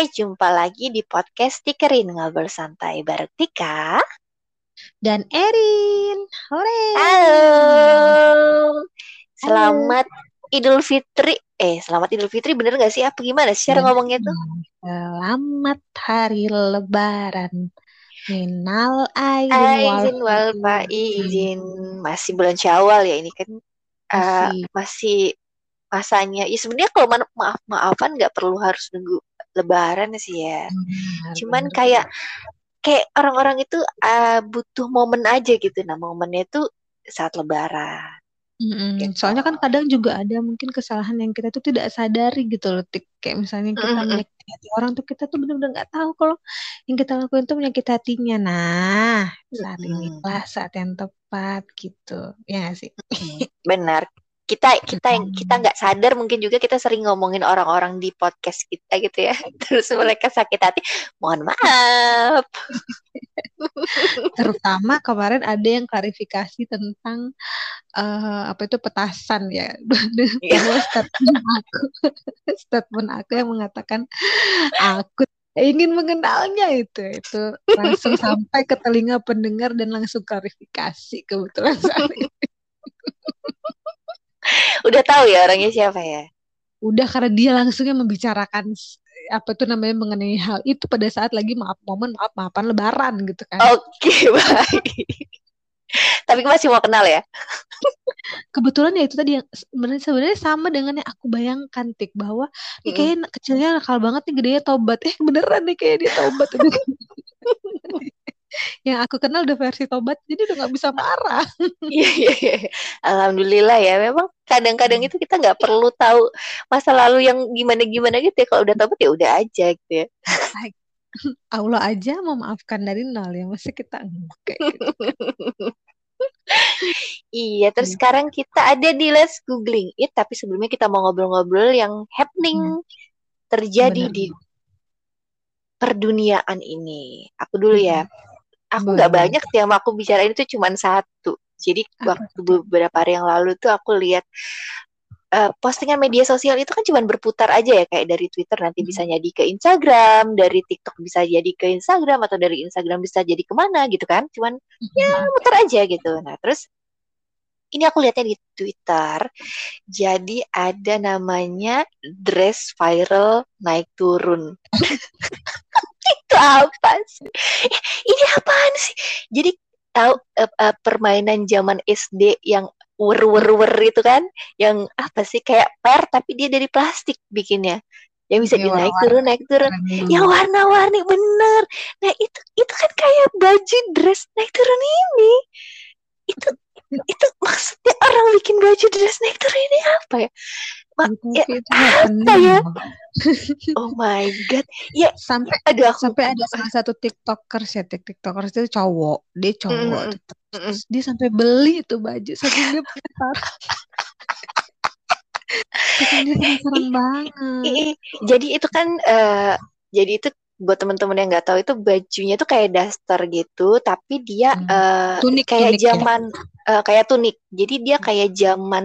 Hai, jumpa lagi di podcast Tikerin Ngobrol Santai bareng Tika dan Erin. Hore. Halo. Selamat Idul Fitri. Eh, selamat Idul Fitri bener gak sih? Apa gimana sih cara ngomongnya tuh? Selamat hari lebaran. Minal aizin wal izin. Masih bulan Syawal ya ini kan. Uh, masih. Masanya ya sebenarnya kalau maaf maafan nggak perlu harus nunggu lebaran sih ya hmm, cuman bener. kayak kayak orang-orang itu uh, butuh momen aja gitu nah momennya itu saat lebaran Mm-hmm. Gitu. Soalnya kan kadang juga ada mungkin kesalahan yang kita tuh tidak sadari gitu loh. Kayak misalnya kita mm-hmm. menyakiti hati orang tuh kita tuh benar-benar nggak tahu kalau yang kita lakukan tuh menyakiti hatinya. Nah, saat mm-hmm. inilah saat yang tepat gitu. Ya gak sih? Benar kita kita yang kita nggak sadar mungkin juga kita sering ngomongin orang-orang di podcast kita gitu ya. Terus mereka sakit hati mohon maaf. Terutama kemarin ada yang klarifikasi tentang uh, apa itu petasan ya. Yeah. statement aku statement aku yang mengatakan aku ingin mengenalnya. Itu itu langsung sampai ke telinga pendengar dan langsung klarifikasi kebetulan saat ini Udah tahu ya orangnya siapa ya? Udah karena dia langsungnya membicarakan apa tuh namanya mengenai hal itu pada saat lagi maaf momen maaf maafan lebaran gitu kan. Oke, okay, baik. Tapi masih mau kenal ya? Kebetulan ya itu tadi yang sebenarnya sebenarnya sama dengan yang aku bayangkan tik bahwa ini kayaknya kecilnya nakal banget nih gedenya tobat. Eh beneran nih kayak dia tobat. yang aku kenal udah versi tobat jadi udah nggak bisa marah iya, iya iya alhamdulillah ya memang kadang-kadang itu kita nggak perlu tahu masa lalu yang gimana gimana gitu ya kalau udah tobat ya udah aja gitu ya Allah aja memaafkan dari nol ya masih kita enggak gitu. iya, terus hmm. sekarang kita ada di Let's Googling It, tapi sebelumnya kita mau ngobrol-ngobrol yang happening hmm. terjadi Benar. di perduniaan ini. Aku dulu ya. Hmm aku nggak banyak yang aku bicarain itu cuma satu. Jadi waktu beberapa hari yang lalu tuh aku lihat uh, postingan media sosial itu kan cuma berputar aja ya kayak dari Twitter nanti bisa jadi ke Instagram, dari TikTok bisa jadi ke Instagram atau dari Instagram bisa jadi ke mana gitu kan, cuman ya muter aja gitu. Nah terus ini aku lihatnya di Twitter, jadi ada namanya dress viral naik turun. itu apa sih? Ini apaan sih? Jadi tahu uh, uh, permainan zaman SD yang wer-wer-wer itu kan, yang apa sih? Kayak per tapi dia dari plastik bikinnya. Yang bisa ya, naik turun naik turun. Yang warna-warni bener. Nah itu itu kan kayak baju dress naik turun ini. Itu itu maksudnya orang bikin baju dress turun ini apa ya ya, apa ya? oh my god. Ya sampai ada aku sampai ada salah satu tiktokers ya tiktokers itu cowok, dia cowok. Mm -hmm. Dia sampai beli itu baju sampai dia penasaran banget. Jadi itu kan uh, jadi itu buat teman-teman yang nggak tahu itu bajunya tuh kayak daster gitu tapi dia hmm. uh, tunik, kayak tunik, zaman ya? uh, kayak tunik jadi dia kayak zaman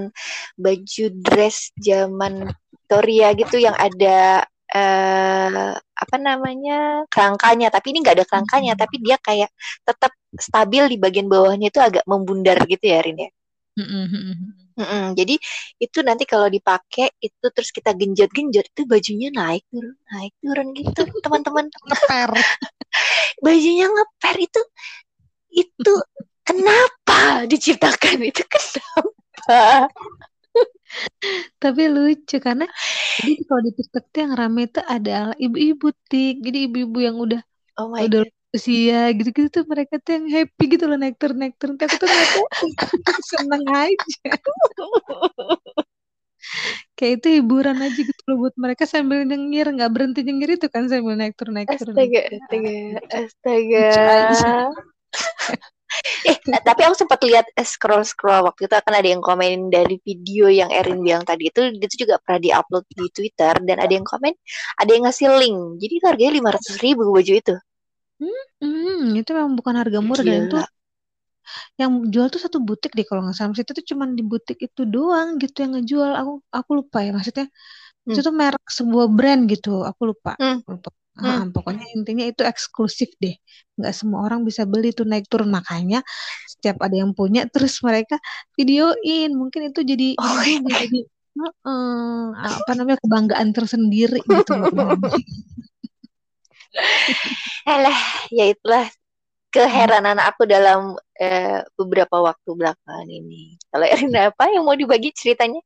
baju dress zaman Victoria gitu yang ada uh, apa namanya kerangkanya tapi ini nggak ada kerangkanya hmm. tapi dia kayak tetap stabil di bagian bawahnya itu agak membundar gitu ya Rin ya hmm. Mm-mm. Jadi itu nanti kalau dipakai itu terus kita genjot-genjot itu bajunya naik turun naik turun gitu teman-teman. Ngeper. Bajunya ngeper itu itu kenapa diciptakan? Itu kenapa? Tapi lucu karena jadi kalau di TikTok tuh yang rame itu ada ibu-ibu tik. Jadi ibu-ibu yang udah oh my udah God usia gitu-gitu tuh mereka tuh yang happy gitu loh naik turun naik turun aku tuh ngeliatnya seneng aja. Kayak itu hiburan aja gitu loh buat mereka sambil nyengir. Nggak berhenti nyengir itu kan sambil naik turun naik turun astaga astaga. astaga eh tapi aku sempat lihat eh, scroll scroll waktu itu akan ada yang komen dari video yang Erin bilang tadi itu itu juga pernah diupload di Twitter dan ada yang komen ada yang ngasih link. Jadi harganya lima ratus ribu baju itu Hmm, hmm, itu memang bukan harga murah dan itu yang jual tuh satu butik deh kalau nggak salah. Maksudnya itu cuma di butik itu doang gitu yang ngejual. Aku aku lupa ya maksudnya. Hmm. Itu tuh merek sebuah brand gitu. Aku lupa. Hmm. lupa. Hmm. pokoknya intinya itu eksklusif deh. Nggak semua orang bisa beli tuh naik turun. Makanya setiap ada yang punya terus mereka videoin. Mungkin itu jadi oh, juga jadi uh, apa namanya kebanggaan tersendiri gitu. Alah, ya itulah keheranan aku dalam uh, beberapa waktu belakangan ini. Kalau Erina apa yang mau dibagi ceritanya?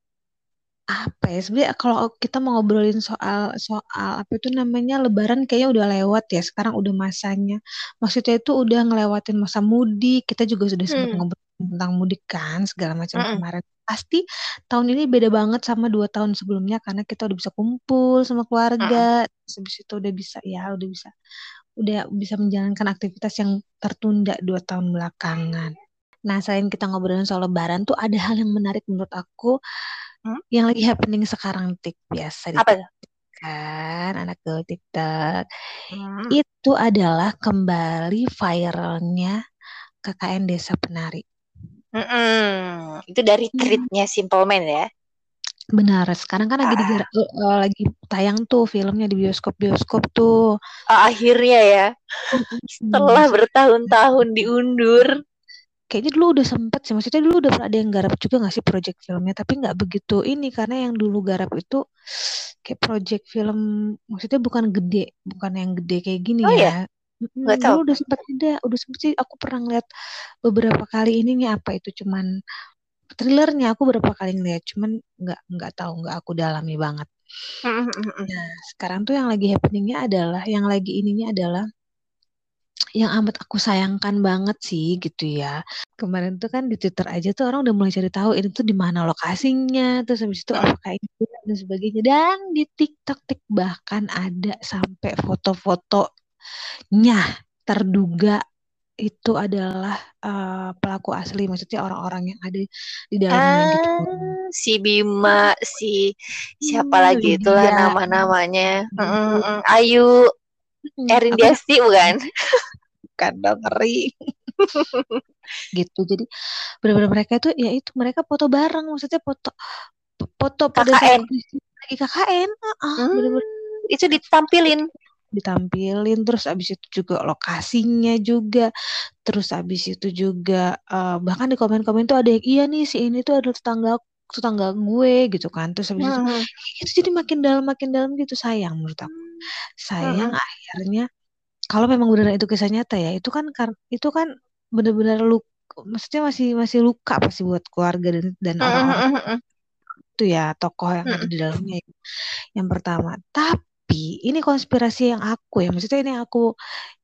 apa ya sebenarnya kalau kita mau ngobrolin soal soal apa itu namanya Lebaran kayaknya udah lewat ya sekarang udah masanya maksudnya itu udah ngelewatin masa mudik kita juga sudah sempat hmm. ngobrol tentang mudik kan segala macam hmm. kemarin pasti tahun ini beda banget sama dua tahun sebelumnya karena kita udah bisa kumpul sama keluarga hmm. habis itu udah bisa ya udah bisa udah bisa menjalankan aktivitas yang tertunda dua tahun belakangan nah selain kita ngobrolin soal Lebaran tuh ada hal yang menarik menurut aku hmm? yang lagi happening sekarang tik biasa apa kan anak ke TikTok hmm. itu adalah kembali viralnya KKN Desa Penari. Hmm, itu dari hmm. tweetnya Simple Man ya. Benar, sekarang kan lagi ah. uh, lagi tayang tuh filmnya di bioskop-bioskop tuh. Oh, akhirnya ya. Setelah bertahun-tahun diundur kayaknya dulu udah sempet sih maksudnya dulu udah pernah ada yang garap juga gak sih project filmnya tapi nggak begitu ini karena yang dulu garap itu kayak project film maksudnya bukan gede bukan yang gede kayak gini oh, ya, ya? tahu. Dulu udah sempet ada, udah sempet sih aku pernah ngeliat beberapa kali ininya apa itu cuman thrillernya aku beberapa kali ngeliat, cuman nggak nggak tahu nggak aku dalami banget. Nah sekarang tuh yang lagi happeningnya adalah, yang lagi ininya adalah yang amat aku sayangkan banget sih gitu ya. Kemarin tuh kan di Twitter aja tuh orang udah mulai cari tahu ini tuh di mana lokasinya, terus habis itu apakah ini dan sebagainya. Dan di TikTok tik bahkan ada sampai foto-fotonya terduga itu adalah uh, pelaku asli, maksudnya orang-orang yang ada di dalamnya gitu. ah, gitu. Si Bima, si siapa hmm, lagi itulah nama-namanya. Hmm, Ayu Erin Diasti bukan? bukan dong ngeri gitu jadi benar-benar mereka itu ya itu mereka foto bareng maksudnya foto foto pada KKN lagi KKN uh, hmm, bener-bener itu ditampilin ditampilin terus abis itu juga lokasinya juga terus abis itu juga uh, bahkan di komen-komen tuh ada yang iya nih si ini tuh adalah tetangga tetangga gue gitu kan terus abis hmm. itu itu jadi makin dalam makin dalam gitu sayang menurut aku hmm. sayang hmm. akhirnya kalau memang benar itu kisah nyata ya itu kan itu kan benar-benar lu maksudnya masih masih luka pasti buat keluarga dan dan orang-orang itu ya tokoh yang ada di dalamnya yang pertama tapi ini konspirasi yang aku ya maksudnya ini aku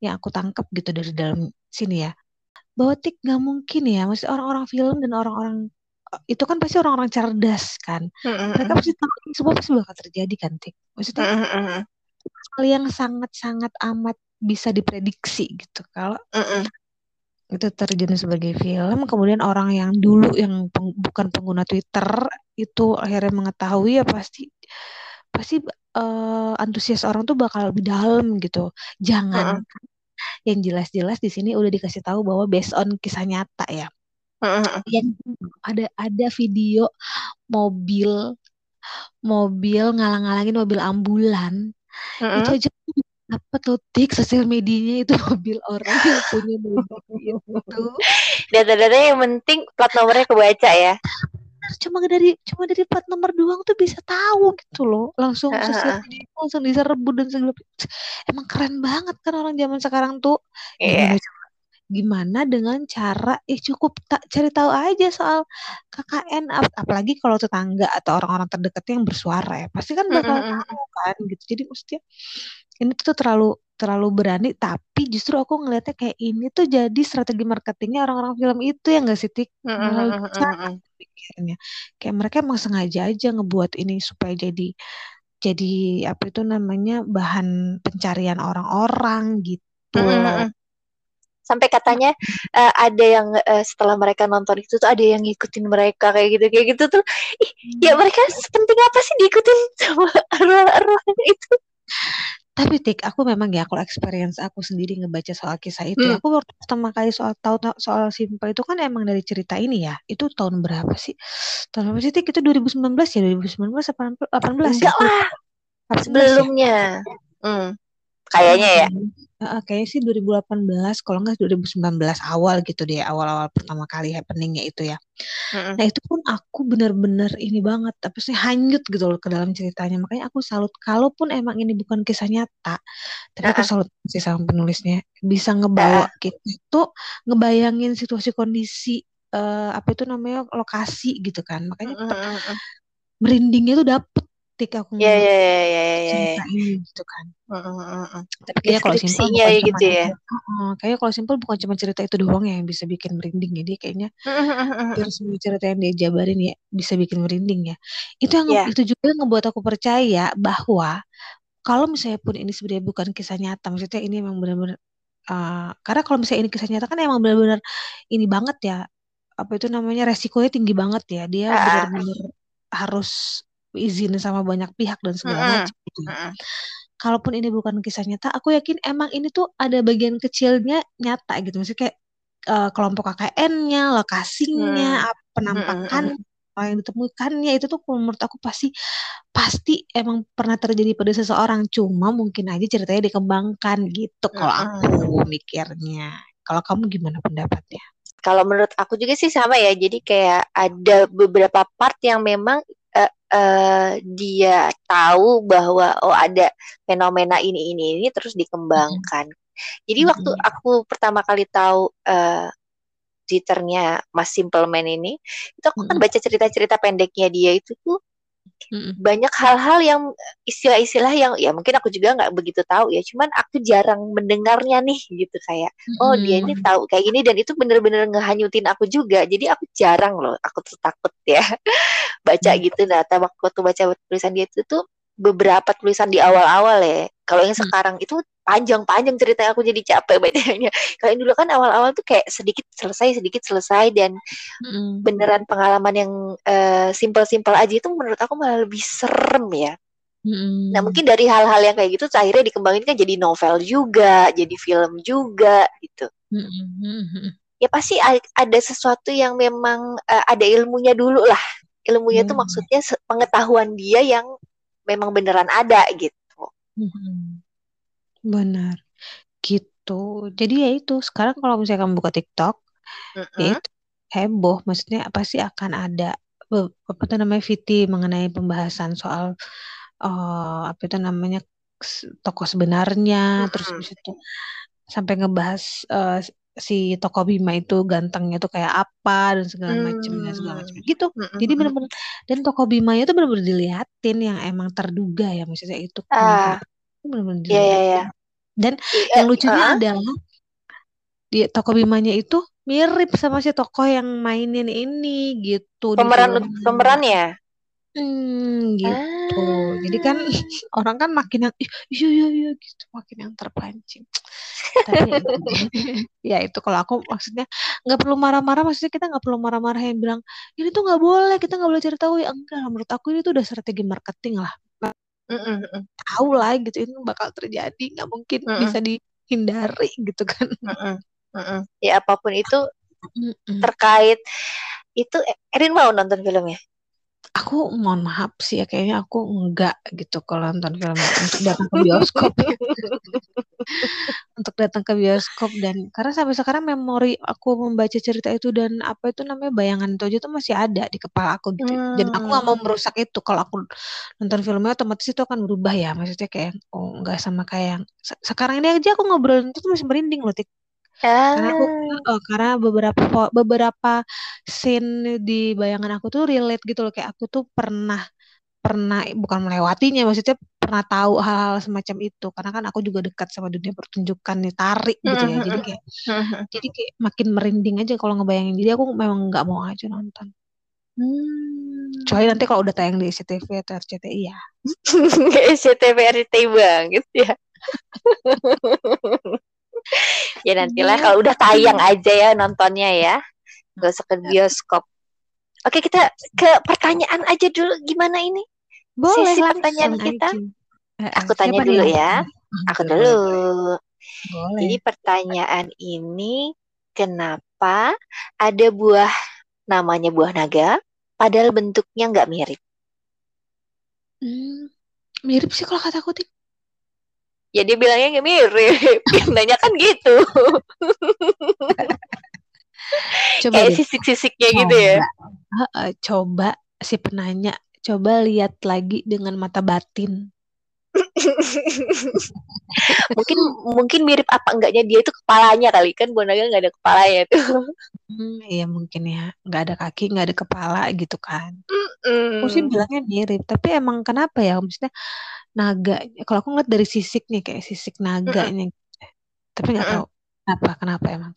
yang aku tangkap gitu dari dalam sini ya. Bahwa tik nggak mungkin ya maksudnya orang-orang film dan orang-orang itu kan pasti orang-orang cerdas kan. Mereka pasti tahu semua pasti bakal terjadi kan tik? Maksudnya hal yang sangat-sangat amat bisa diprediksi gitu. Kalau mm -mm. itu terjadi sebagai film kemudian orang yang dulu yang peng, bukan pengguna Twitter itu akhirnya mengetahui ya pasti pasti uh, antusias orang tuh bakal lebih dalam gitu. Jangan -mm. yang jelas-jelas di sini udah dikasih tahu bahwa based on kisah nyata ya. Yang ada ada video mobil mobil ngalang-ngalangin mobil ambulan. -hmm. itu aja apa tuh tik sosial medianya itu mobil orang yang punya mobil itu. Data-data yang penting plat nomornya kebaca ya cuma dari cuma dari plat nomor doang tuh bisa tahu gitu loh. Langsung sosial media langsung diserbu dan segala emang keren banget kan orang zaman sekarang tuh. Yeah. gimana, dengan cara eh cukup tak cari tahu aja soal KKN ap apalagi kalau tetangga atau orang-orang terdekat yang bersuara ya. Pasti kan bakal mm -hmm. tahu kan gitu. Jadi maksudnya ini tuh terlalu terlalu berani tapi justru aku ngelihatnya kayak ini tuh jadi strategi marketingnya orang-orang film itu yang gak sih tik? Pikirnya kayak mereka emang sengaja aja ngebuat ini supaya jadi jadi apa itu namanya bahan pencarian orang-orang gitu. Sampai katanya uh, ada yang uh, setelah mereka nonton itu tuh ada yang ngikutin mereka kayak gitu kayak gitu tuh. Ih ya mereka penting apa sih diikutin sama arwah-arwah itu tapi tik aku memang ya kalau experience aku sendiri ngebaca soal kisah itu hmm. aku pertama kali soal tahu soal Simpa itu kan emang dari cerita ini ya itu tahun berapa sih tahun berapa sih tik itu 2019 ya 2019 18 enggak ya? lah sebelumnya ya? hmm. Kayaknya ya. Uh, kayaknya sih 2018 kalau nggak 2019 awal gitu deh awal-awal pertama kali happeningnya itu ya. Mm-hmm. Nah itu pun aku benar-benar ini banget tapi sih hanyut gitu loh ke dalam ceritanya makanya aku salut kalaupun emang ini bukan kisah nyata tapi aku salut sih sama penulisnya bisa ngebawa kita itu ngebayangin situasi kondisi uh, apa itu namanya lokasi gitu kan makanya mm-hmm. merindingnya tuh dapet ketika aku yeah, yeah, yeah, yeah, yeah, yeah. ini gitu kan. Uh, uh, Tapi kayaknya kalau simpel bukan ya gitu ya. Uh, kayaknya kalau simpel bukan cuma cerita itu doang ya yang bisa bikin merinding ya. Dia kayaknya hampir semua cerita yang dia jabarin ya bisa bikin merinding ya. Itu yang yeah. itu juga yang ngebuat aku percaya bahwa kalau misalnya pun ini sebenarnya bukan kisah nyata, maksudnya ini emang benar-benar uh, karena kalau misalnya ini kisah nyata kan emang benar-benar ini banget ya apa itu namanya resikonya tinggi banget ya dia benar-benar harus izin sama banyak pihak dan segala mm -hmm. macam gitu. Mm -hmm. Kalaupun ini bukan kisah nyata, aku yakin emang ini tuh ada bagian kecilnya nyata gitu. Maksudnya kayak uh, kelompok KKN-nya, lokasinya, mm. penampakan mm. yang ditemukannya itu tuh menurut aku pasti pasti emang pernah terjadi pada seseorang. Cuma mungkin aja ceritanya dikembangkan gitu mm. kalau aku mikirnya. Kalau kamu gimana pendapatnya? Kalau menurut aku juga sih sama ya. Jadi kayak ada beberapa part yang memang uh, dia tahu bahwa oh ada fenomena ini ini ini terus dikembangkan. Hmm. Jadi hmm. waktu aku pertama kali tahu uh, Twitternya Mas Simpleman ini, itu aku kan baca cerita-cerita pendeknya dia itu tuh hmm Banyak hal-hal yang istilah-istilah yang ya mungkin aku juga nggak begitu tahu ya, cuman aku jarang mendengarnya nih gitu kayak oh dia ini tahu kayak gini dan itu bener-bener ngehanyutin aku juga. Jadi aku jarang loh, aku tuh takut ya baca mm. gitu. Nah, waktu baca tulisan dia itu tuh beberapa tulisan di awal-awal ya. Kalau yang hmm. sekarang itu panjang-panjang cerita aku jadi capek bacanya. Kalau yang dulu kan awal-awal tuh kayak sedikit selesai, sedikit selesai dan hmm. beneran pengalaman yang uh, simpel-simpel aja itu menurut aku malah lebih serem ya. Hmm. Nah mungkin dari hal-hal yang kayak gitu akhirnya dikembangin kan jadi novel juga, jadi film juga gitu. Hmm. Ya pasti ada sesuatu yang memang uh, ada ilmunya dulu lah. Ilmunya hmm. tuh maksudnya pengetahuan dia yang memang beneran ada gitu. Hmm. Benar. Gitu. Jadi ya itu, sekarang kalau misalnya kamu buka TikTok, ya itu heboh. Maksudnya apa sih akan ada apa itu namanya VT mengenai pembahasan soal uh, apa itu namanya tokoh sebenarnya, mm-hmm. terus itu sampai ngebahas uh, si toko Bima itu gantengnya tuh kayak apa dan segala macam dan segala macam hmm. gitu. Jadi benar-benar dan toko Bima itu benar-benar diliatin yang emang terduga ya maksudnya itu. Ah. Benar-benar iya, iya, diliatin. Yeah, yeah, yeah. Dan yeah, yang lucunya uh. adalah di toko Bimanya itu mirip sama si tokoh yang mainin ini gitu. Pemeran pemerannya. Hmm, gitu. Ah. Jadi kan orang kan makin yang iya iya iya gitu, makin yang terpancing. Tapi ya itu kalau aku maksudnya nggak perlu marah-marah, maksudnya kita nggak perlu marah-marah yang bilang ini tuh nggak boleh, kita nggak boleh cerita ya enggak. Menurut aku ini tuh udah strategi marketing lah. Mm -mm. Tahu lah gitu ini bakal terjadi, nggak mungkin mm -mm. bisa dihindari gitu kan. Mm -mm. Mm -mm. Ya apa pun itu mm -mm. terkait itu Erin mau nonton filmnya? Aku mohon maaf sih ya kayaknya aku enggak gitu kalau nonton film untuk datang ke bioskop untuk datang ke bioskop dan karena sampai sekarang memori aku membaca cerita itu dan apa itu namanya bayangan itu aja tuh masih ada di kepala aku gitu hmm. dan aku nggak mau hmm. merusak itu kalau aku nonton filmnya otomatis itu akan berubah ya maksudnya kayak oh enggak sama kayak yang sekarang ini aja aku ngobrol itu masih merinding loh tik karena aku oh, karena beberapa beberapa scene di bayangan aku tuh relate gitu loh. Kayak aku tuh pernah pernah bukan melewatinya maksudnya pernah tahu hal-hal semacam itu. Karena kan aku juga dekat sama dunia pertunjukan nih tarik gitu ya. jadi kayak jadi kayak makin merinding aja kalau ngebayangin. Jadi aku memang nggak mau aja nonton. Hmm. kecuali nanti kalau udah tayang di SCTV atau RCTI ya SCTV RCTI banget ya ya nantilah kalau udah tayang aja ya nontonnya ya. Gak usah ke bioskop. Oke kita ke pertanyaan aja dulu. Gimana ini? Boleh sisi pertanyaan kita. aja. aku tanya dulu ya. aku dulu. Boleh. jadi pertanyaan ini kenapa ada buah namanya buah naga padahal bentuknya nggak mirip? Hmm, mirip sih kalau kata kutip Ya dia bilangnya nggak mirip. Nanya kan gitu. Coba Kayak sisik-sisiknya gitu ya. coba, Heeh, coba si penanya, coba lihat lagi dengan mata batin. Mungkin mungkin mirip apa enggaknya dia itu kepalanya kali kan Bonaga nggak ada kepalanya tuh. Hmm, iya mungkin ya, nggak ada kaki, nggak ada kepala gitu kan. Aku sih Mm. bilangnya mirip, tapi emang kenapa ya? Maksudnya naga. Kalau aku ngeliat dari sisik nih, kayak sisik naganya. Tapi nggak Mm-mm. tahu kenapa, kenapa emang.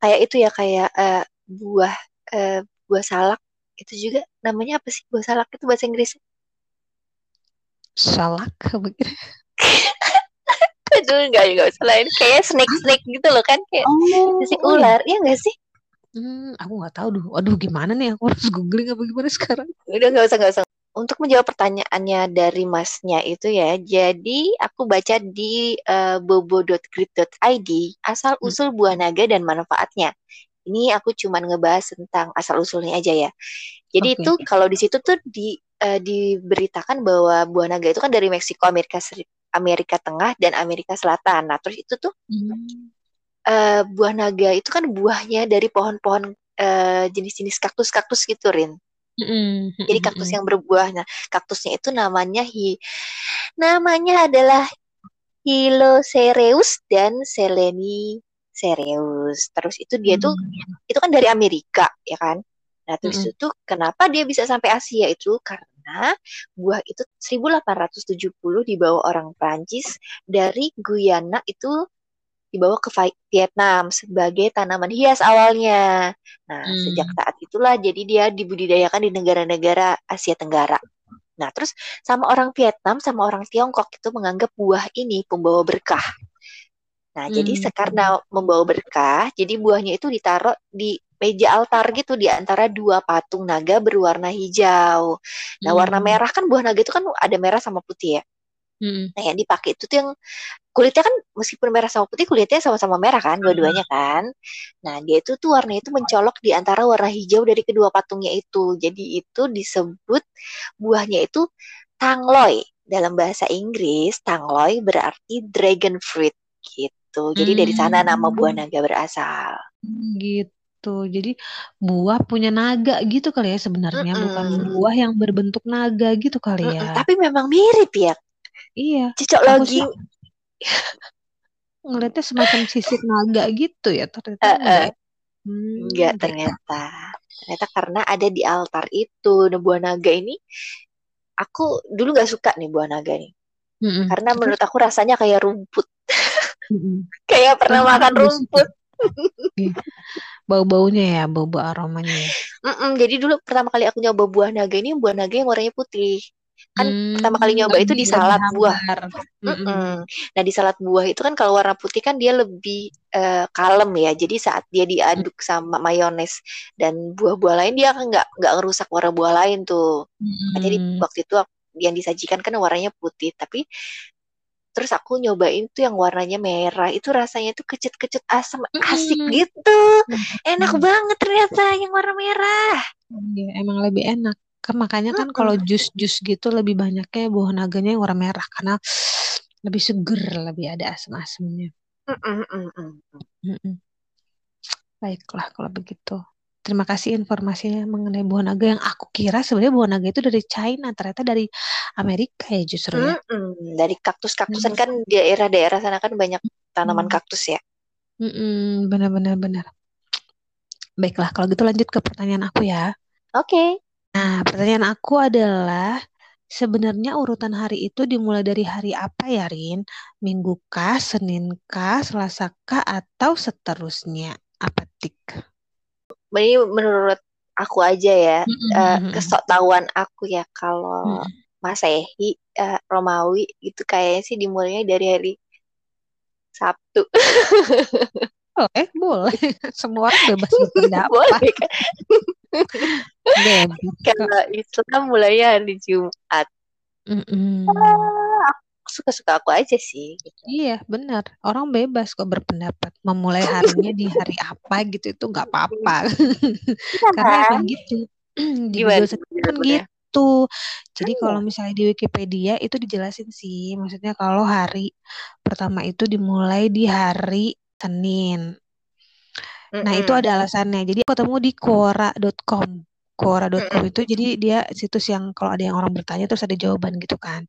Kayak itu ya kayak eh, buah eh, buah salak itu juga namanya apa sih buah salak itu bahasa Inggrisnya? Salak begitu. Aduh nggak nggak usah lain kayak snake snake gitu loh kan kayak Oh, oh iya. ular iya nggak sih? Hmm, aku nggak tahu duh. Aduh, gimana nih? Aku harus googling apa gimana sekarang? Udah nggak usah nggak usah. Untuk menjawab pertanyaannya dari masnya itu ya, jadi aku baca di uh, bobo.grid.id asal Hmm. usul buah naga dan manfaatnya. Ini aku cuman ngebahas tentang asal usulnya aja ya. Jadi Oke. itu kalau di situ tuh di eh, diberitakan bahwa buah naga itu kan dari Meksiko, Amerika Amerika Tengah dan Amerika Selatan. Nah, terus itu tuh Hmm. eh, buah naga itu kan buahnya dari pohon-pohon eh, jenis-jenis kaktus-kaktus gitu, Rin. Mm-mm, Jadi kaktus mm-mm. yang berbuah. Nah, kaktusnya itu namanya hi namanya adalah Hilocereus dan Selenicereus. Terus itu dia tuh Hmm. itu kan dari Amerika, ya kan? Nah, terus Mm-mm. itu kenapa dia bisa sampai Asia itu karena buah itu 1870 dibawa orang Prancis dari Guyana itu dibawa ke Vi- Vietnam sebagai tanaman hias awalnya. Nah, sejak Hmm. saat itulah jadi dia dibudidayakan di negara-negara Asia Tenggara. Nah, terus sama orang Vietnam sama orang Tiongkok itu menganggap buah ini pembawa berkah. Nah, jadi Hmm. sekarang membawa berkah, jadi buahnya itu ditaruh di meja altar gitu di antara dua patung naga berwarna hijau. Nah, warna Hmm. merah kan buah naga itu kan ada merah sama putih ya. Mm-mm. Nah, yang dipakai itu tuh yang kulitnya kan meskipun merah sama putih kulitnya sama-sama merah kan dua-duanya kan. Nah, dia itu tuh warnanya itu mencolok di antara warna hijau dari kedua patungnya itu. Jadi itu disebut buahnya itu tangloy. Dalam bahasa Inggris, tangloy berarti dragon fruit gitu. Jadi dari sana nama buah Hmm. naga berasal. Gitu. Jadi buah punya naga gitu kali ya sebenarnya, bukan Mm-mm. buah yang berbentuk naga gitu kali ya. Tapi memang mirip ya. Iya, Cocok lagi. ngeliatnya semacam sisik naga gitu ya, ternyata enggak eh. ya. Hmm, Enggak baiklah. ternyata. Ternyata karena ada di altar itu. Nah, buah naga ini aku dulu nggak suka nih buah naga nih. Mm-mm. Karena Terus, menurut aku rasanya kayak rumput. Kayak pernah makan rumput. Iya. Bau-baunya ya, bau-bau aromanya ya. Mm-mm, jadi dulu pertama kali aku nyoba buah naga ini buah naga yang warnanya putih. Kan pertama kali Hmm, nyoba itu di salad buah. hambar. Mm-mm. Nah di salad buah itu kan kalau warna putih kan dia lebih eh, kalem ya. Jadi saat dia diaduk sama mayones dan buah-buah lain dia kan nggak nggak ngerusak warna buah lain tuh. Makanya di Mm-mm. waktu itu aku- yang disajikan kan warnanya putih. Tapi terus aku nyobain tuh yang warnanya merah. Itu rasanya tuh kecut-kecut asam asik Mm-mm. gitu. Enak Mm-mm. banget ternyata yang warna merah. Iya, emang lebih enak. Kan makanya kan Mm-mm. kalau jus-jus gitu lebih banyaknya buah naganya yang warna merah karena lebih seger, lebih ada asam-asamnya. Mm-mm, mm-mm. Mm-mm. Baiklah kalau begitu. Terima kasih informasinya mengenai buah naga yang aku kira sebenarnya buah naga itu dari China, ternyata dari Amerika ya justru ya. Mm-mm. Dari kaktus-kaktusan kan daerah-daerah sana kan banyak tanaman Hmm. kaktus ya. Mm-mm, benar-benar benar. Baiklah, kalau gitu lanjut ke pertanyaan aku ya. Oke. Nah, pertanyaan aku adalah sebenarnya urutan hari itu dimulai dari hari apa ya, Rin? Minggu kah, Senin kah, Selasa kah, atau seterusnya? Apa tik? Ini menurut aku aja ya, eh, Mm-mm. kesoktahuan aku ya kalau Mm-mm. Masehi, eh, Romawi itu kayaknya sih dimulainya dari hari Sabtu. Boleh, boleh. Semua bebas berpendapat. Boleh kan? Kalau Islam mulainya hari Jumat. Mm-mm. Suka-suka aku aja sih. Iya, benar. Orang bebas kok berpendapat. Memulai harinya di hari apa gitu itu nggak apa-apa. Iya Karena kan? emang gitu. Di? Google pun Bener-bener. gitu. itu. Jadi Oh, kalau misalnya di Wikipedia itu dijelasin sih, maksudnya kalau hari pertama itu dimulai di hari Senin. Nah, itu ada alasannya. Jadi aku ketemu di quora.com. Quora.com Mm-mm. itu jadi dia situs yang kalau ada yang orang bertanya terus ada jawaban gitu kan.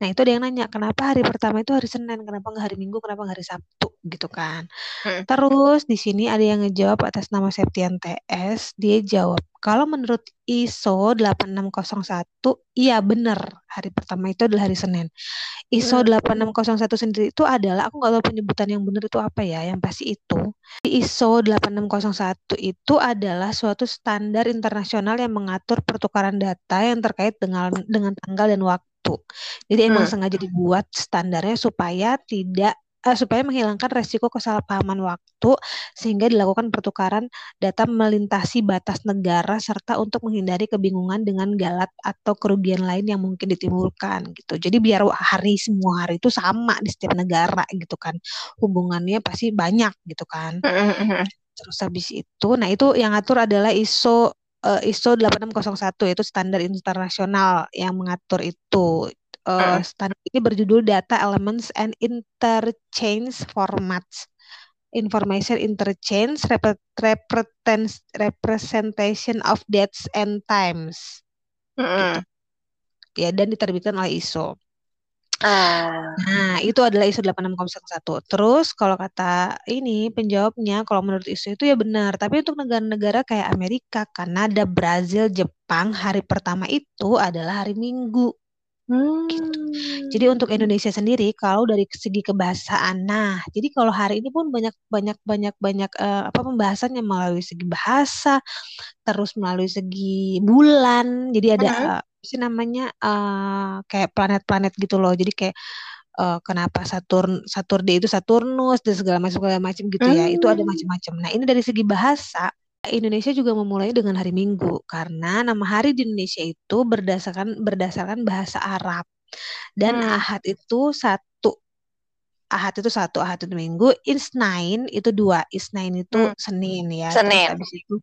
Nah, itu ada yang nanya, kenapa hari pertama itu hari Senin, kenapa nggak hari Minggu, kenapa nggak hari Sabtu gitu kan. Mm. Terus di sini ada yang ngejawab atas nama Septian TS, dia jawab, kalau menurut ISO 8601, iya benar, hari pertama itu adalah hari Senin. ISO Mm. 8601 sendiri itu adalah, aku nggak tahu penyebutan yang benar itu apa ya, yang pasti itu. ISO 8601 itu adalah suatu standar internasional yang mengatur pertukaran data yang terkait dengan dengan tanggal dan waktu. Jadi emang Mm. sengaja dibuat standarnya supaya tidak eh, supaya menghilangkan resiko kesalahpahaman waktu sehingga dilakukan pertukaran data melintasi batas negara serta untuk menghindari kebingungan dengan galat atau kerugian lain yang mungkin ditimbulkan gitu. Jadi biar hari semua hari itu sama di setiap negara gitu kan. Hubungannya pasti banyak gitu kan. Terus habis itu, nah itu yang ngatur adalah ISO eh, ISO 8601 yaitu standar internasional yang mengatur itu. Mm. standar ini berjudul Data Elements and Interchange Formats. Information Interchange Representation of Dates and Times gitu. Ya, dan diterbitkan oleh ISO. Ah. Nah, itu adalah ISO 8601. Terus kalau kata ini penjawabnya kalau menurut ISO itu ya benar, tapi untuk negara-negara kayak Amerika, Kanada, Brazil, Jepang, hari pertama itu adalah hari Minggu. Gitu. Jadi untuk Hmm. Indonesia sendiri kalau dari segi kebahasaan, nah, jadi kalau hari ini pun banyak banyak banyak banyak eh, apa pembahasannya melalui segi bahasa, terus melalui segi bulan. Jadi ada eh, apa sih namanya eh, kayak planet-planet gitu loh. Jadi kayak eh, kenapa Saturn Saturday itu Saturnus dan segala macam segala macam gitu ya. Itu ada Hmm. macam-macam. Nah, ini dari segi bahasa Indonesia juga memulai dengan hari Minggu karena nama hari di Indonesia itu berdasarkan berdasarkan bahasa Arab dan Hmm. Ahad itu satu Ahad itu satu Ahad itu Minggu Isnain itu dua Isnain itu Hmm. Senin ya terus Senin. habis itu.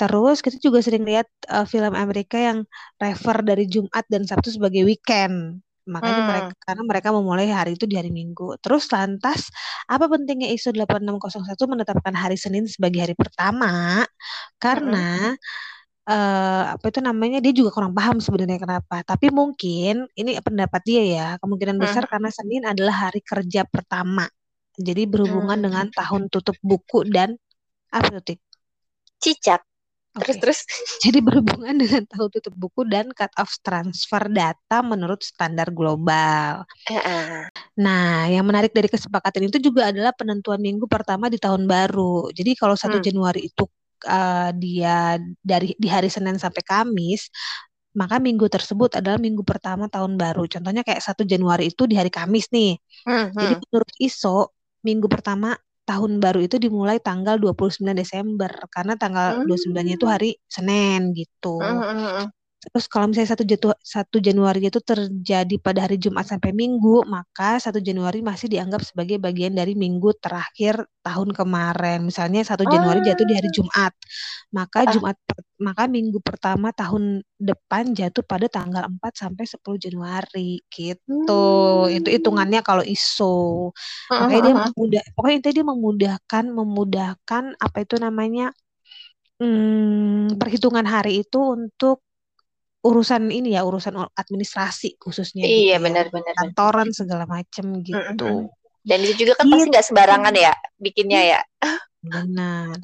Terus kita juga sering lihat uh, film Amerika yang refer dari Jumat dan Sabtu sebagai weekend. Makanya mereka Hmm. karena mereka memulai hari itu di hari Minggu. Terus lantas apa pentingnya ISO 8601 menetapkan hari Senin sebagai hari pertama? Karena eh apa itu namanya dia juga kurang paham sebenarnya kenapa. Tapi mungkin ini pendapat dia ya, kemungkinan besar Hmm. karena Senin adalah hari kerja pertama. Jadi berhubungan Hmm. dengan tahun tutup buku dan apa tuh, Tik? Cicak. Terus Oke. terus. Jadi berhubungan dengan tahun tutup buku dan cut off transfer data menurut standar global. Ah. Nah, yang menarik dari kesepakatan itu juga adalah penentuan minggu pertama di tahun baru. Jadi kalau 1 Hmm. Januari itu uh, dia dari di hari Senin sampai Kamis, maka minggu tersebut adalah minggu pertama tahun baru. Contohnya kayak 1 Januari itu di hari Kamis nih. Hmm. Jadi Hmm. menurut ISO, minggu pertama tahun baru itu dimulai tanggal 29 Desember karena tanggal 29-nya itu Hmm. hari Senin gitu. Hmm. Hmm. Terus kalau misalnya 1 Jatu, 1 Januari itu terjadi pada hari Jumat sampai Minggu, maka 1 Januari masih dianggap sebagai bagian dari minggu terakhir tahun kemarin. Misalnya 1 Januari jatuh di hari Ah. Jumat. Maka Ah. Jumat maka minggu pertama tahun depan jatuh pada tanggal 4 sampai 10 Januari gitu. Itu Hmm. hitungannya kalau ISO. Hmm. Makanya dia Hmm. mudah pokoknya intinya dia memudahkan memudahkan apa itu namanya hmm, perhitungan hari itu untuk urusan ini ya, urusan administrasi khususnya gitu Iya ya, benar benar benar. kantoran segala macem gitu. hmm. Dan itu juga kan pasti Gitu. nggak sembarangan ya bikinnya ya. Benar.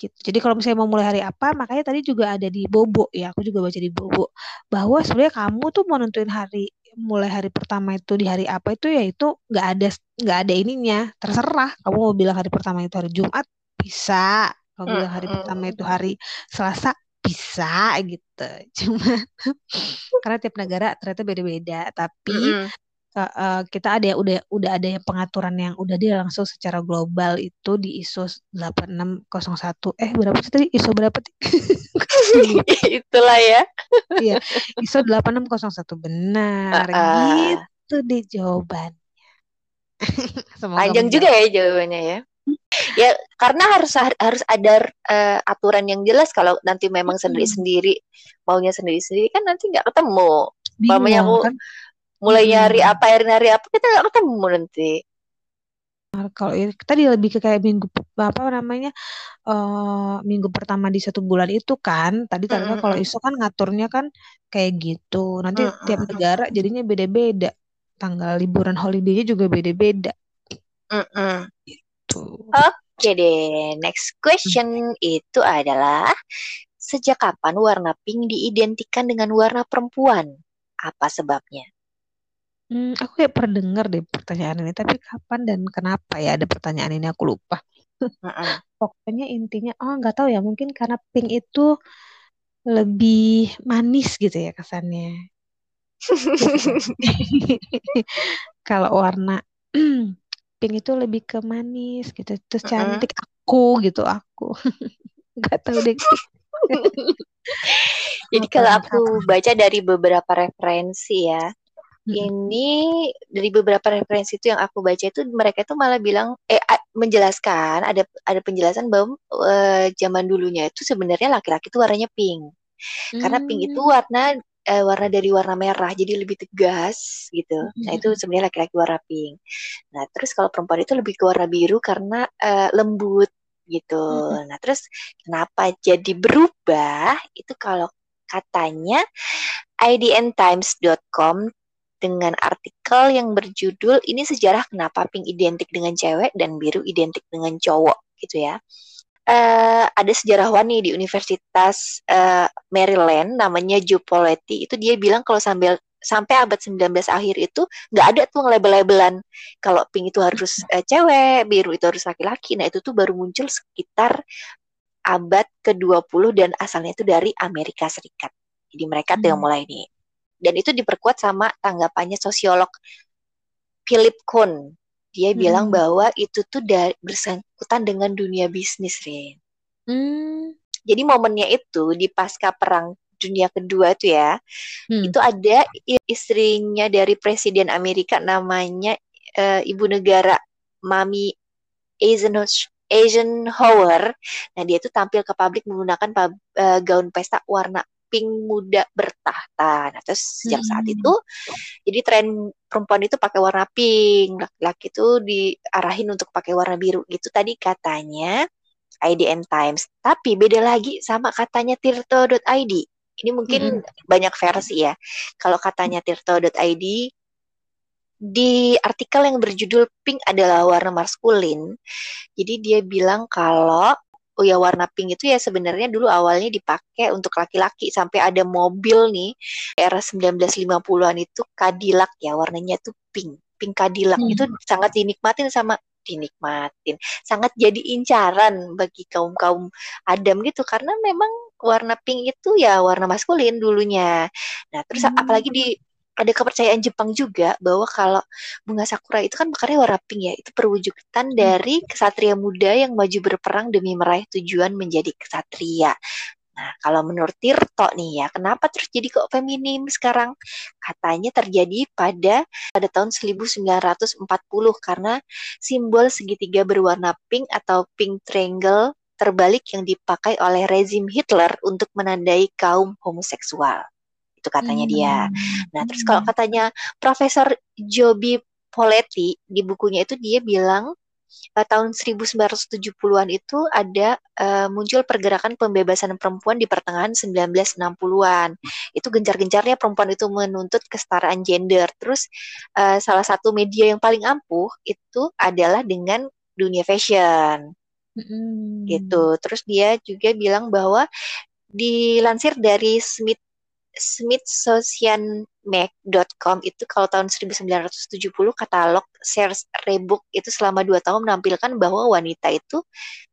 Gitu. Jadi kalau misalnya mau mulai hari apa, makanya tadi juga ada di Bobo ya, aku juga baca di Bobo bahwa sebenarnya kamu tuh mau nentuin hari mulai hari pertama itu di hari apa itu ya itu nggak ada nggak ada ininya, terserah. Kamu mau bilang hari pertama itu hari Jumat bisa, kamu Hmm. bilang hari pertama Hmm. itu hari Selasa bisa gitu. Cuma karena tiap negara ternyata beda-beda, tapi Hmm. uh, uh, kita ada yang udah udah ada yang pengaturan yang udah dia langsung secara global itu di ISO 8601 eh berapa sih tadi ISO berapa. Itulah ya. iya ISO 8601 benar Ah, ah. gitu deh jawaban semoga Panjang juga ya jawabannya ya. ya karena harus harus ada uh, aturan yang jelas kalau nanti memang sendiri-sendiri maunya sendiri-sendiri kan nanti nggak ketemu. Mamanya aku kan? mulai nyari apa nyari apa kita nggak ketemu nanti. Kalau ini tadi lebih ke kayak minggu apa namanya uh, minggu pertama di satu bulan itu kan tadi mm -hmm. kalau isu kan ngaturnya kan kayak gitu nanti mm -hmm. tiap negara jadinya beda-beda tanggal liburan holidaynya juga beda-beda. Mm -mm. Gitu. Oke deh, next question itu adalah sejak kapan warna pink diidentikan dengan warna perempuan? Apa sebabnya? Hmm, aku kayak pernah dengar deh pertanyaan ini, tapi kapan dan kenapa ya ada pertanyaan ini aku lupa. Pokoknya intinya, oh nggak tahu ya, mungkin karena pink itu lebih manis gitu ya kesannya. Kalau warna pink itu lebih ke manis gitu, terus cantik aku gitu aku. nggak tahu deh. Jadi kalau aku baca dari beberapa referensi ya, ini dari beberapa referensi itu yang aku baca itu mereka itu malah bilang eh menjelaskan ada ada penjelasan bahwa uh, zaman dulunya itu sebenarnya laki-laki itu warnanya pink. Hmm. Karena pink itu hmm. warna uh, warna dari warna merah jadi lebih tegas gitu. Nah, itu sebenarnya laki-laki warna pink. Nah, terus kalau perempuan itu lebih ke warna biru karena uh, lembut gitu. Nah, terus kenapa jadi berubah? Itu kalau katanya idntimes.com dengan artikel yang berjudul ini sejarah kenapa pink identik dengan cewek dan biru identik dengan cowok gitu ya. Uh, ada sejarawan nih di Universitas uh, Maryland namanya Joe Poletti itu dia bilang kalau sambil sampai abad 19 akhir itu nggak ada tuh label-labelan kalau pink itu harus uh, cewek, biru itu harus laki-laki. Nah, itu tuh baru muncul sekitar abad ke-20 dan asalnya itu dari Amerika Serikat. Jadi mereka tuh yang hmm. mulai nih dan itu diperkuat sama tanggapannya sosiolog Philip Kuhn. Dia hmm. bilang bahwa itu tuh dari, bersangkutan dengan dunia bisnis, Rin. Hmm. Jadi momennya itu di pasca perang dunia kedua itu ya, hmm. itu ada istrinya dari presiden Amerika namanya uh, ibu negara Mami Eisenhower. Eisenhower. Nah, dia itu tampil ke publik menggunakan uh, gaun pesta warna pink muda bertahta. Nah, terus sejak hmm. saat itu jadi tren perempuan itu pakai warna pink, laki-laki itu diarahin untuk pakai warna biru gitu tadi katanya IDN Times. Tapi beda lagi sama katanya tirto.id. Ini mungkin hmm. banyak versi ya. Kalau katanya tirto.id di artikel yang berjudul Pink adalah warna maskulin. Jadi dia bilang kalau oh ya warna pink itu ya sebenarnya dulu awalnya dipakai untuk laki-laki. Sampai ada mobil nih era 1950-an itu Cadillac ya warnanya tuh pink. Pink Cadillac. Hmm. itu sangat dinikmatin sama dinikmatin. Sangat jadi incaran bagi kaum kaum Adam gitu. Karena memang warna pink itu ya warna maskulin dulunya. Nah terus hmm. apalagi di ada kepercayaan Jepang juga bahwa kalau bunga sakura itu kan mekarnya warna pink ya itu perwujudan hmm. dari kesatria muda yang maju berperang demi meraih tujuan menjadi kesatria. Nah, kalau menurut Tirto nih ya, kenapa terus jadi kok feminim sekarang? Katanya terjadi pada pada tahun 1940 karena simbol segitiga berwarna pink atau pink triangle terbalik yang dipakai oleh rezim Hitler untuk menandai kaum homoseksual itu katanya hmm. dia. Nah, terus kalau katanya Profesor Joby Poletti di bukunya itu dia bilang uh, tahun 1970-an itu ada uh, muncul pergerakan pembebasan perempuan di pertengahan 1960-an. Itu gencar-gencarnya perempuan itu menuntut kesetaraan gender. Terus uh, salah satu media yang paling ampuh itu adalah dengan dunia fashion. Mm. Gitu. Terus dia juga bilang bahwa dilansir dari Smith smithsonianmag.com itu kalau tahun 1970 katalog Sears Rebook itu selama dua tahun menampilkan bahwa wanita itu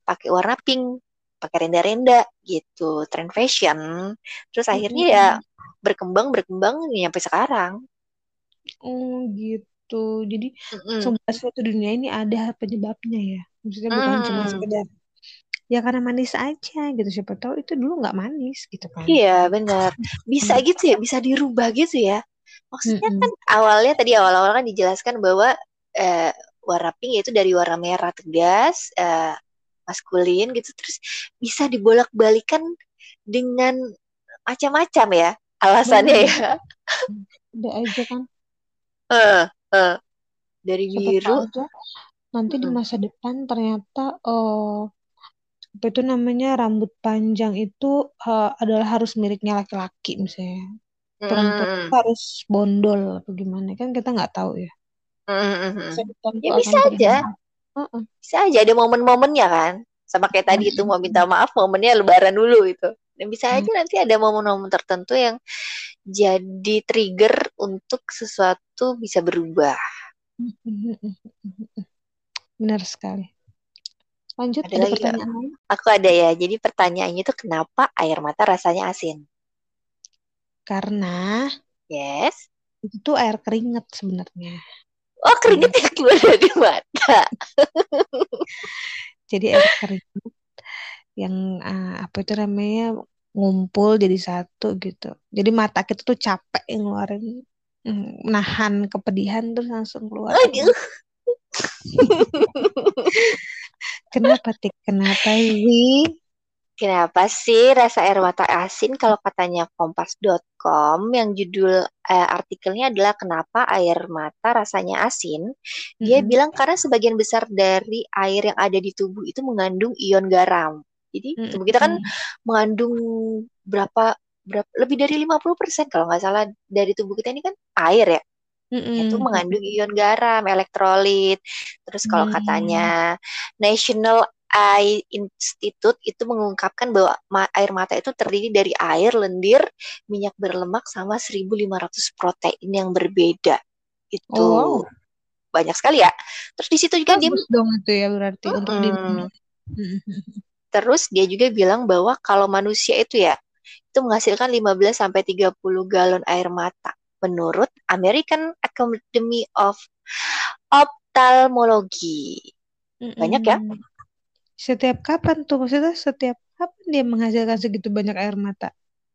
pakai warna pink, pakai renda-renda gitu, trend fashion. Terus akhirnya ya berkembang berkembang sampai sekarang. Oh gitu. Jadi mm -hmm. suatu dunia ini ada penyebabnya ya. Maksudnya bukan mm. cuma sekedar ya karena manis aja gitu siapa tahu itu dulu nggak manis gitu kan. Iya benar. Bisa hmm. gitu ya bisa dirubah gitu ya. Maksudnya mm -hmm. kan awalnya tadi awal-awal kan dijelaskan bahwa eh, warna pink yaitu dari warna merah tegas uh, maskulin gitu terus bisa dibolak-balikan dengan macam-macam ya alasannya ya. Udah aja kan. Uh, uh, dari biru aja, nanti hmm. di masa depan ternyata uh, apa itu namanya rambut panjang itu uh, adalah harus miliknya laki-laki misalnya. Perempuan hmm. harus bondol apa gimana kan kita nggak tahu ya. Hmm. ya bisa aja. uh -uh. bisa aja ada momen-momennya kan. Sama kayak tadi itu mau minta maaf momennya lebaran dulu itu dan bisa aja hmm. nanti ada momen-momen tertentu yang jadi trigger untuk sesuatu bisa berubah. Benar sekali Lanjut, ada, ada lagi pertanyaan lain? Aku ada ya. Jadi pertanyaannya itu kenapa air mata rasanya asin? Karena yes, itu air keringet sebenarnya. Oh, keringet yang keluar dari mata. jadi air keringet yang uh, apa itu namanya ngumpul jadi satu gitu. Jadi mata kita tuh capek ngeluarin menahan kepedihan terus langsung keluar. Aduh. Kenapa tik? Kenapa sih? Kenapa sih rasa air mata asin kalau katanya kompas.com yang judul eh, artikelnya adalah kenapa air mata rasanya asin. Dia mm-hmm. bilang karena sebagian besar dari air yang ada di tubuh itu mengandung ion garam. Jadi mm-hmm. tubuh kita kan mengandung berapa berapa lebih dari 50% kalau nggak salah dari tubuh kita ini kan air ya. Mm-hmm. itu mengandung ion garam, elektrolit. Terus kalau mm. katanya National Eye Institute itu mengungkapkan bahwa air mata itu terdiri dari air, lendir, minyak berlemak sama 1500 protein yang berbeda. Itu oh, banyak sekali ya. Terus di situ juga Bagus dia dong itu ya berarti hmm, untuk di Terus dia juga bilang bahwa kalau manusia itu ya itu menghasilkan 15 sampai 30 galon air mata menurut American Academy of Ophthalmology. Banyak ya? Setiap kapan tuh? Maksudnya setiap kapan dia menghasilkan segitu banyak air mata?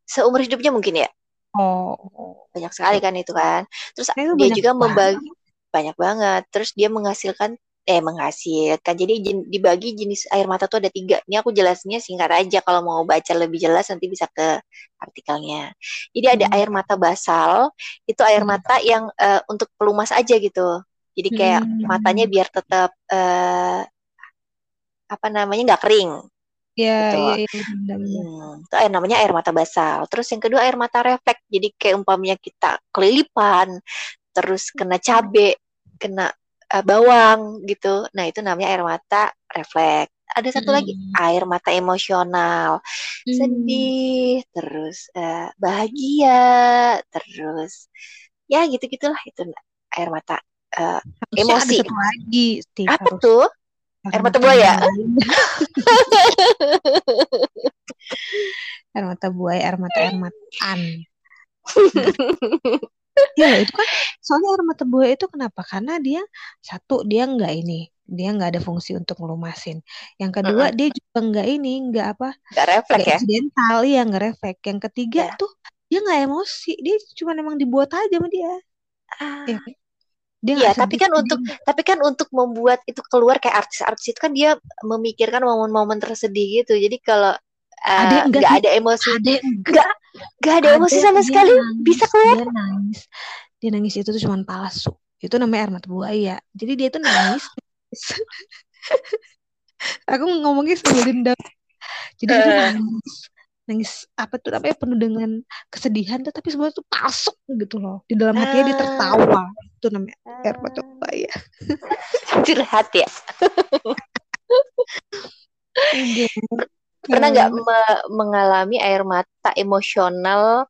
Seumur hidupnya mungkin ya? Oh. Banyak sekali kan itu kan. Terus nah, dia juga membagi banyak banget. Terus dia menghasilkan eh menghasilkan. Jadi jen, dibagi jenis air mata tuh ada tiga. Ini aku jelasnya singkat aja. Kalau mau baca lebih jelas nanti bisa ke artikelnya. Jadi ada hmm. air mata basal. Itu air hmm. mata yang uh, untuk pelumas aja gitu. Jadi kayak hmm. matanya biar tetap uh, apa namanya nggak kering. Ya, gitu. ya, ya, hmm, itu air namanya air mata basal. Terus yang kedua air mata refleks. Jadi kayak umpamanya kita kelilipan, terus kena cabe, kena uh, bawang gitu. Nah, itu namanya air mata refleks. Ada satu mm. lagi air mata emosional, mm. sedih, terus uh, bahagia, terus ya gitu gitulah itu air mata uh, emosi. Ada satu lagi, Steve, Apa harus... tuh? Air mata buaya. air mata buaya, air mata air mataan. Iya itu kan soalnya air mata buaya itu kenapa? Karena dia satu dia nggak ini, dia nggak ada fungsi untuk ngelumasin. Yang kedua uh -uh. dia juga nggak ini, nggak apa? Nggak refleks ya? Accidental ya nggak refleks. Yang ketiga yeah. tuh dia nggak emosi, dia cuma emang dibuat aja sama dia. Uh. Ya, dia Iya, tapi kan untuk tapi kan untuk membuat itu keluar kayak artis-artis itu kan dia memikirkan momen-momen tersedih gitu. Jadi kalau uh, ada nggak ada emosi. Ada nggak? Nggak ada, ada emosi sama sekali. nangis, bisa keluar. dia nangis. Dia nangis itu tuh cuma palsu. Itu namanya air mata buaya. Jadi dia tuh nangis. Aku ngomongnya sambil dendam. Jadi uh. dia tuh nangis. Nangis apa tuh namanya? Penuh dengan kesedihan tuh tapi sebenarnya tuh palsu gitu loh. Di dalam hatinya uh. dia tertawa. Itu namanya uh. air mata buaya. Curhat ya pernah nggak me mengalami air mata emosional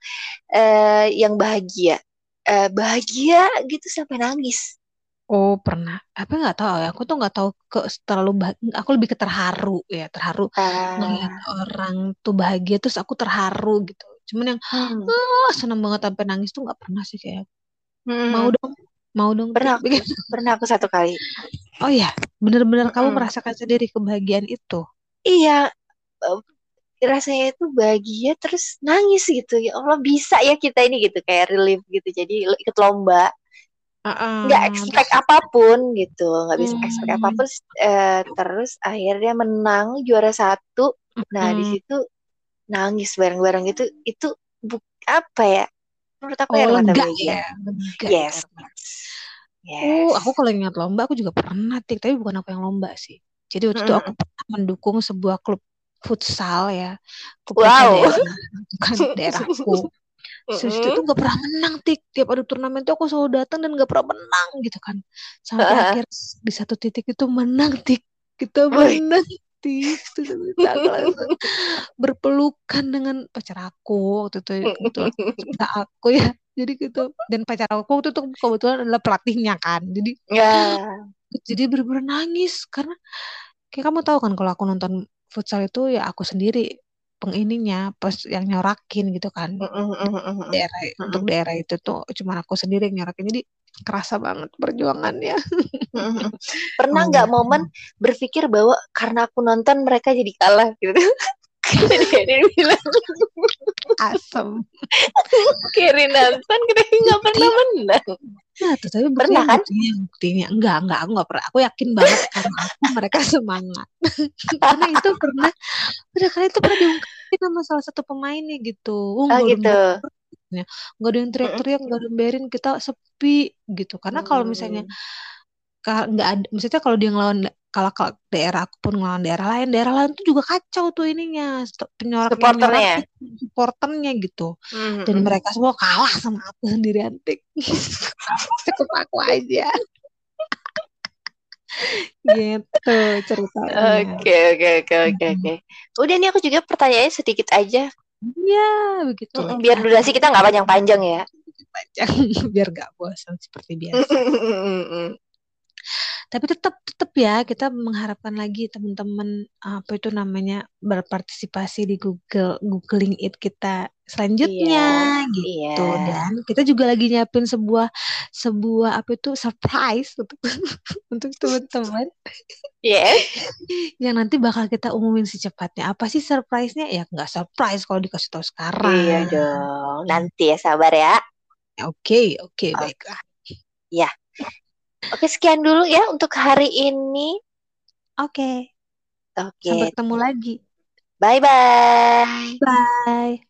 uh, yang bahagia? Uh, bahagia gitu sampai nangis. Oh pernah. Apa nggak tahu. Ya aku tuh nggak tahu ke terlalu aku lebih ke terharu ya terharu uh. melihat orang tuh bahagia terus aku terharu gitu. Cuman yang hmm. oh, seneng banget sampai nangis tuh nggak pernah sih kayak. Hmm. mau dong mau dong pernah aku, pernah aku satu kali. Oh ya bener-bener hmm. kamu merasakan sendiri kebahagiaan itu? Iya uh, rasanya itu bahagia terus nangis gitu. Ya Allah bisa ya kita ini gitu kayak relief gitu. Jadi ikut lomba. Nggak expect apa pun gitu. Nggak bisa expect Hmm. apa pun eh, terus akhirnya menang juara satu. Nah di Hmm. situ nangis bareng-bareng gitu. Itu bu apa ya? Menurut aku Oh, air mata lega ya. Lega yes ya. yes. Oh, aku kalau ingat lomba aku juga pernah tik, tapi bukan aku yang lomba sih. Jadi waktu itu aku pernah mendukung sebuah klub futsal ya, wow daerah, bukan daerahku. Terus itu tuh gak pernah menang tik, tiap ada turnamen tuh aku selalu datang dan gak pernah menang gitu kan. Sampai Heeh. akhir di satu titik itu menang tik, kita menang tik. Berpelukan dengan pacar aku waktu itu kebetulan cinta aku ya. Jadi gitu dan pacar aku itu tuh kebetulan adalah pelatihnya kan. Jadi ya jadi bener-bener nangis karena kayak kamu tahu kan kalau aku nonton futsal itu ya aku sendiri pengininya pas yang nyorakin gitu kan. Daerah untuk daerah itu tuh cuma aku sendiri yang nyorakin. Jadi kerasa banget perjuangannya. Pernah nggak momen berpikir bahwa karena aku nonton mereka jadi kalah gitu dia bilang asem. Kiri nonton kita nggak pernah menang nah tuh tapi pernah kan? buktinya buktinya. Enggak enggak aku enggak pernah. Aku yakin banget karena aku mereka semangat. Karena itu pernah udah kali itu pernah diungkapin sama salah satu pemainnya gitu. Oh oh enggak ada gitu. ya nggak ada yang teriak-teriak nggak ada yang berin kita sepi gitu. Karena kalau misalnya ka- nggak ada maksudnya kalau dia ngelawan kalau kalau daerah aku pun ngelawan daerah lain. Daerah lain tuh juga kacau tuh ininya penyorak supporternya? nyorakin supporternya gitu. Dan Hmm. mereka semua kalah sama aku sendirian tik cukup aku aja. Gitu ceritanya. Oke, oke, oke, oke, oke. Udah nih aku juga pertanyaannya sedikit aja. ya begitu. Mm, Biar durasi kita nggak panjang-panjang ya. panjang biar gak bosan seperti biasa tapi tetap tetap ya kita mengharapkan lagi teman-teman apa itu namanya berpartisipasi di Google googling it kita selanjutnya Iya, gitu iya. dan kita juga lagi nyiapin sebuah sebuah apa itu surprise untuk untuk teman-teman Yes. yang nanti bakal kita umumin secepatnya apa sih surprise-nya ya nggak surprise kalau dikasih tahu Iya sekarang dong. Nanti ya sabar ya. oke oke Oh, baiklah ya. Oke, sekian dulu ya untuk hari ini. oke Oke. sampai ketemu lagi Bye-bye. bye